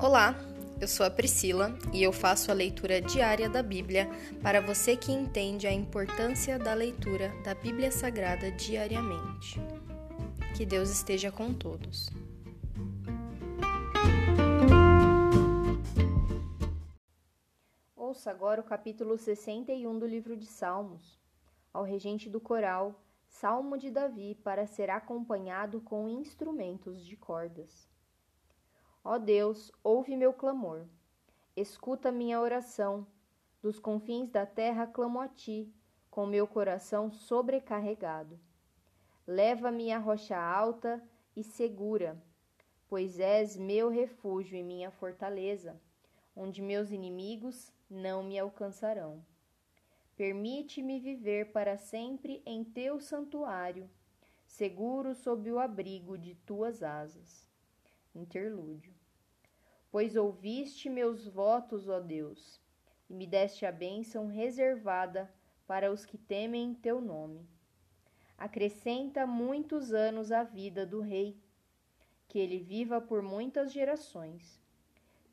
Olá, eu sou a Priscila e eu faço a leitura diária da Bíblia para você que entende a importância da leitura da Bíblia Sagrada diariamente. Que Deus esteja com todos. Ouça agora o capítulo 61 do livro de Salmos. Ao regente do coral, Salmo de Davi para ser acompanhado com instrumentos de cordas. Ó Deus, ouve meu clamor. Escuta minha oração. Dos confins da terra clamo a ti, com meu coração sobrecarregado. Leva-me à rocha alta e segura, pois és meu refúgio e minha fortaleza, onde meus inimigos não me alcançarão. Permite-me viver para sempre em teu santuário, seguro sob o abrigo de tuas asas. Interlúdio. Pois ouviste meus votos, ó Deus, e me deste a bênção reservada para os que temem teu nome. Acrescenta muitos anos à vida do rei, que ele viva por muitas gerações,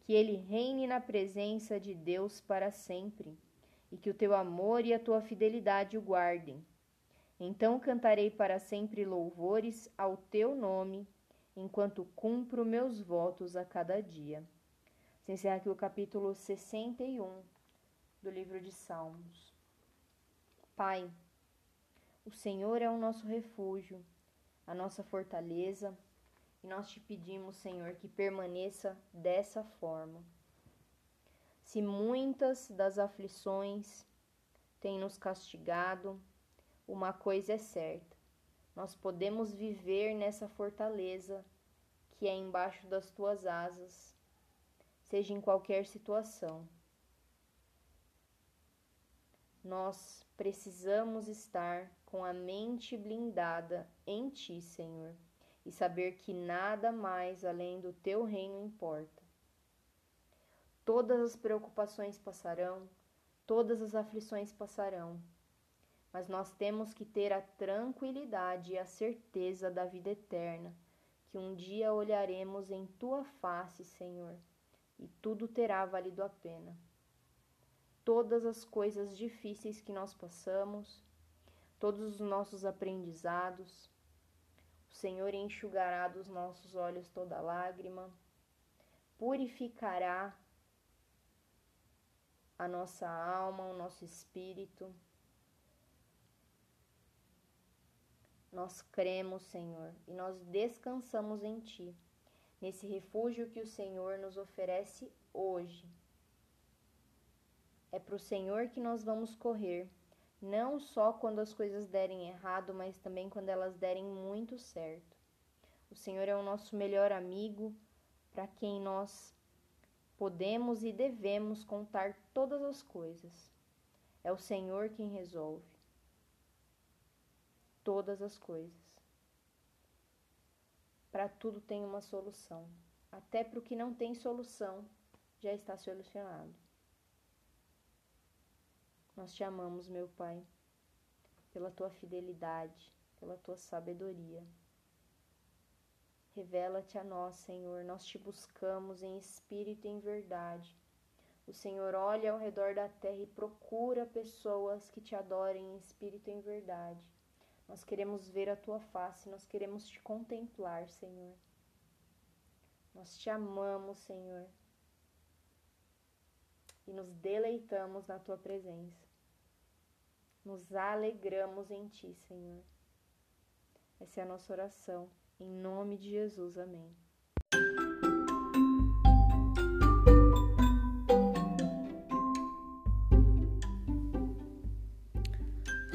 que ele reine na presença de Deus para sempre, e que o teu amor e a tua fidelidade o guardem. Então cantarei para sempre louvores ao teu nome enquanto cumpro meus votos a cada dia. Se encerra aqui o capítulo 61 do livro de Salmos. Pai, o Senhor é o nosso refúgio, a nossa fortaleza, e nós te pedimos, Senhor, que permaneça dessa forma. Se muitas das aflições têm nos castigado, uma coisa é certa: nós podemos viver nessa fortaleza que é embaixo das tuas asas, seja em qualquer situação. Nós precisamos estar com a mente blindada em ti, Senhor, e saber que nada mais além do teu reino importa. Todas as preocupações passarão, todas as aflições passarão mas nós temos que ter a tranquilidade e a certeza da vida eterna, que um dia olharemos em tua face, Senhor, e tudo terá valido a pena. Todas as coisas difíceis que nós passamos, todos os nossos aprendizados, o Senhor enxugará dos nossos olhos toda lágrima, purificará a nossa alma, o nosso espírito Nós cremos, Senhor, e nós descansamos em Ti, nesse refúgio que o Senhor nos oferece hoje. É para o Senhor que nós vamos correr, não só quando as coisas derem errado, mas também quando elas derem muito certo. O Senhor é o nosso melhor amigo, para quem nós podemos e devemos contar todas as coisas. É o Senhor quem resolve todas as coisas. Para tudo tem uma solução. Até para o que não tem solução, já está solucionado. Nós te amamos, meu Pai, pela tua fidelidade, pela tua sabedoria. Revela-te a nós, Senhor, nós te buscamos em espírito e em verdade. O Senhor olha ao redor da terra e procura pessoas que te adorem em espírito e em verdade. Nós queremos ver a tua face, nós queremos te contemplar, Senhor. Nós te amamos, Senhor. E nos deleitamos na tua presença. Nos alegramos em ti, Senhor. Essa é a nossa oração. Em nome de Jesus. Amém.